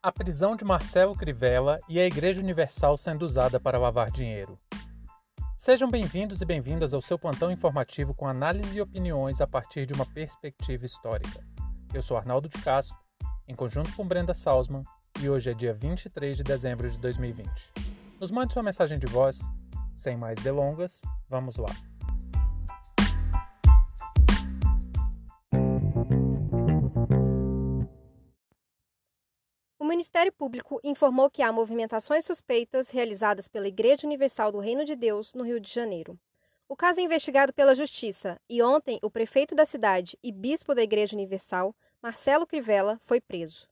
a prisão de Marcelo Crivella e a Igreja Universal sendo usada para lavar dinheiro. Sejam bem-vindos e bem-vindas ao seu plantão informativo com análise e opiniões a partir de uma perspectiva histórica. Eu sou Arnaldo de Castro, em conjunto com Brenda Salzman, e hoje é dia 23 de dezembro de 2020. Nos mande sua mensagem de voz. Sem mais delongas, vamos lá. Ministério Público informou que há movimentações suspeitas realizadas pela Igreja Universal do Reino de Deus no Rio de Janeiro. O caso é investigado pela Justiça e ontem o prefeito da cidade e bispo da Igreja Universal, Marcelo Crivella, foi preso.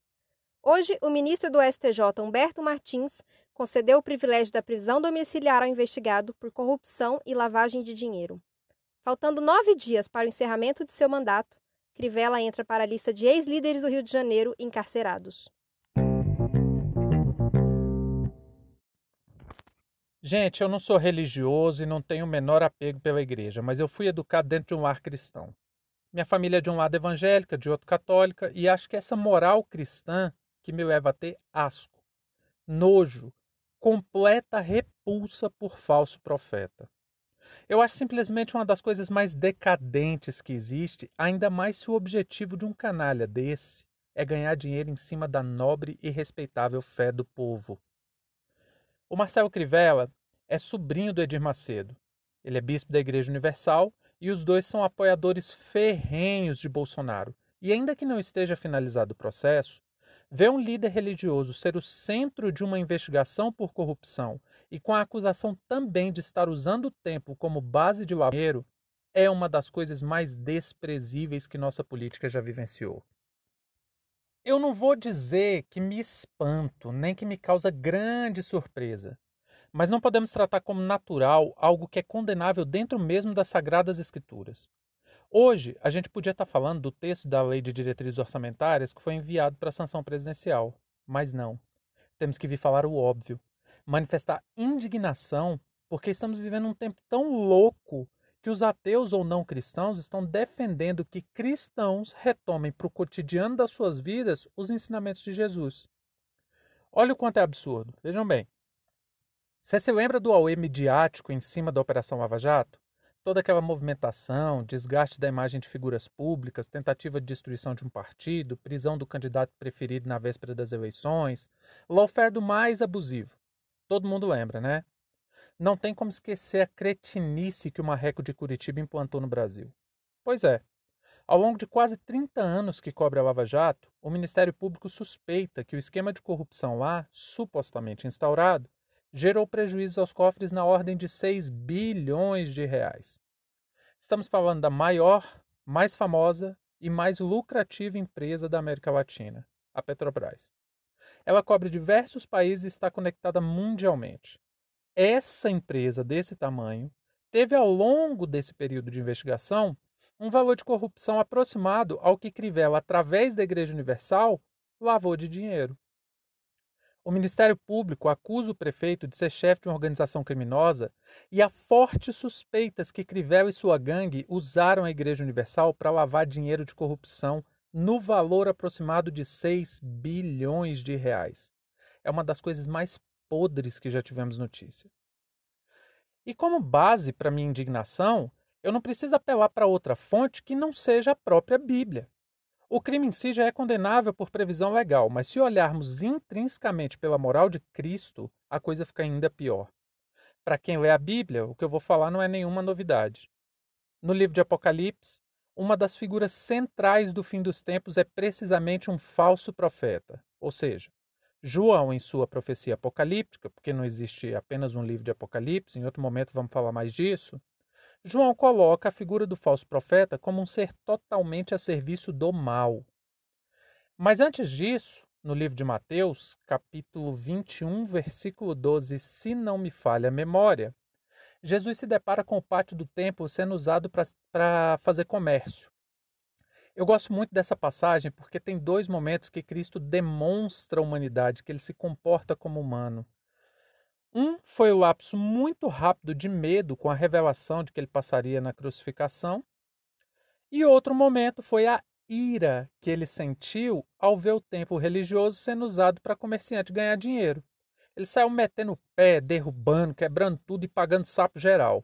Hoje, o ministro do STJ, Humberto Martins, concedeu o privilégio da prisão domiciliar ao investigado por corrupção e lavagem de dinheiro. Faltando nove dias para o encerramento de seu mandato, Crivella entra para a lista de ex-líderes do Rio de Janeiro encarcerados. Gente, eu não sou religioso e não tenho o menor apego pela igreja, mas eu fui educado dentro de um lar cristão. Minha família é de um lado evangélica, de outro católica, e acho que essa moral cristã que me leva a ter asco, nojo, completa repulsa por falso profeta. Eu acho simplesmente uma das coisas mais decadentes que existe, ainda mais se o objetivo de um canalha desse é ganhar dinheiro em cima da nobre e respeitável fé do povo. O Marcelo Crivella é sobrinho do Edir Macedo. Ele é bispo da Igreja Universal e os dois são apoiadores ferrenhos de Bolsonaro. E ainda que não esteja finalizado o processo, ver um líder religioso ser o centro de uma investigação por corrupção e com a acusação também de estar usando o tempo como base de dinheiro é uma das coisas mais desprezíveis que nossa política já vivenciou. Eu não vou dizer que me espanto, nem que me causa grande surpresa, mas não podemos tratar como natural algo que é condenável dentro mesmo das Sagradas Escrituras. Hoje, a gente podia estar falando do texto da Lei de Diretrizes Orçamentárias que foi enviado para a sanção presidencial, mas não. Temos que vir falar o óbvio, manifestar indignação porque estamos vivendo um tempo tão louco que os ateus ou não cristãos estão defendendo que cristãos retomem para o cotidiano das suas vidas os ensinamentos de Jesus. Olha o quanto é absurdo. Vejam bem. Você se lembra do auê midiático em cima da Operação Lava Jato? Toda aquela movimentação, desgaste da imagem de figuras públicas, tentativa de destruição de um partido, prisão do candidato preferido na véspera das eleições, lawfare do mais abusivo. Todo mundo lembra, né? Não tem como esquecer a cretinice que o Marreco de Curitiba implantou no Brasil. Pois é, ao longo de quase 30 anos que cobre a Lava Jato, o Ministério Público suspeita que o esquema de corrupção lá, supostamente instaurado, gerou prejuízos aos cofres na ordem de 6 bilhões de reais. Estamos falando da maior, mais famosa e mais lucrativa empresa da América Latina, a Petrobras. Ela cobre diversos países e está conectada mundialmente essa empresa desse tamanho teve ao longo desse período de investigação um valor de corrupção aproximado ao que Crivella, através da Igreja Universal, lavou de dinheiro. O Ministério Público acusa o prefeito de ser chefe de uma organização criminosa e há fortes suspeitas que Crivella e sua gangue usaram a Igreja Universal para lavar dinheiro de corrupção no valor aproximado de 6 bilhões de reais. É uma das coisas mais podres que já tivemos notícia. E como base para minha indignação, eu não preciso apelar para outra fonte que não seja a própria Bíblia. O crime em si já é condenável por previsão legal, mas se olharmos intrinsecamente pela moral de Cristo, a coisa fica ainda pior. Para quem lê a Bíblia, o que eu vou falar não é nenhuma novidade. No livro de Apocalipse, uma das figuras centrais do fim dos tempos é precisamente um falso profeta, ou seja, João, em sua profecia apocalíptica, porque não existe apenas um livro de Apocalipse, em outro momento vamos falar mais disso, João coloca a figura do falso profeta como um ser totalmente a serviço do mal. Mas antes disso, no livro de Mateus, capítulo 21, versículo 12, se não me falha a memória, Jesus se depara com o pátio do templo sendo usado para fazer comércio. Eu gosto muito dessa passagem porque tem dois momentos que Cristo demonstra a humanidade, que ele se comporta como humano. Um foi o lapso muito rápido de medo com a revelação de que ele passaria na crucificação. E outro momento foi a ira que ele sentiu ao ver o templo religioso sendo usado para comerciante ganhar dinheiro. Ele saiu metendo o pé, derrubando, quebrando tudo e pagando sapo geral.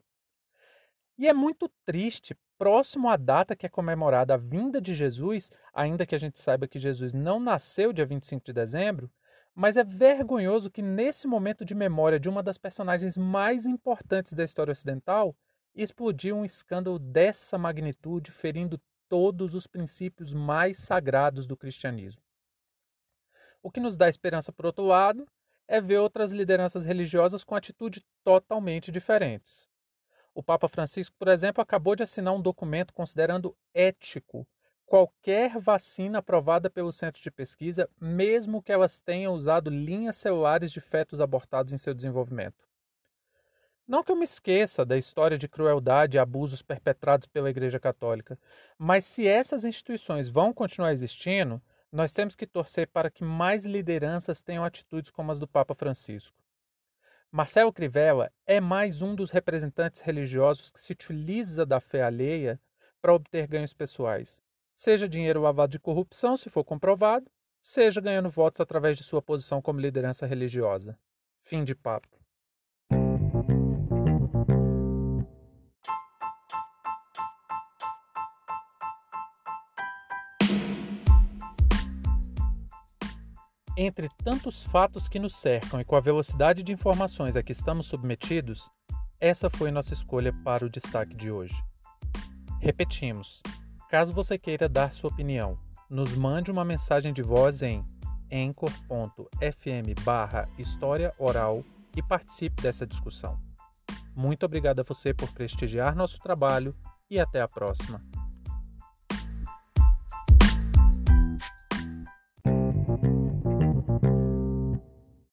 E é muito triste, próximo à data que é comemorada a vinda de Jesus, ainda que a gente saiba que Jesus não nasceu dia 25 de dezembro, mas é vergonhoso que nesse momento de memória de uma das personagens mais importantes da história ocidental, explodiu um escândalo dessa magnitude, ferindo todos os princípios mais sagrados do cristianismo. O que nos dá esperança, por outro lado, é ver outras lideranças religiosas com atitude totalmente diferentes. O Papa Francisco, por exemplo, acabou de assinar um documento considerando ético qualquer vacina aprovada pelo centro de pesquisa, mesmo que elas tenham usado linhas celulares de fetos abortados em seu desenvolvimento. Não que eu me esqueça da história de crueldade e abusos perpetrados pela Igreja Católica, mas se essas instituições vão continuar existindo, nós temos que torcer para que mais lideranças tenham atitudes como as do Papa Francisco. Marcelo Crivella é mais um dos representantes religiosos que se utiliza da fé alheia para obter ganhos pessoais seja dinheiro lavado de corrupção, se for comprovado, seja ganhando votos através de sua posição como liderança religiosa. Fim de papo. Entre tantos fatos que nos cercam e com a velocidade de informações a que estamos submetidos, essa foi nossa escolha para o destaque de hoje. Repetimos, Caso você queira dar sua opinião, nos mande uma mensagem de voz em anchor.fm barra História Oral e participe dessa discussão. Muito obrigado a você por prestigiar nosso trabalho e até a próxima.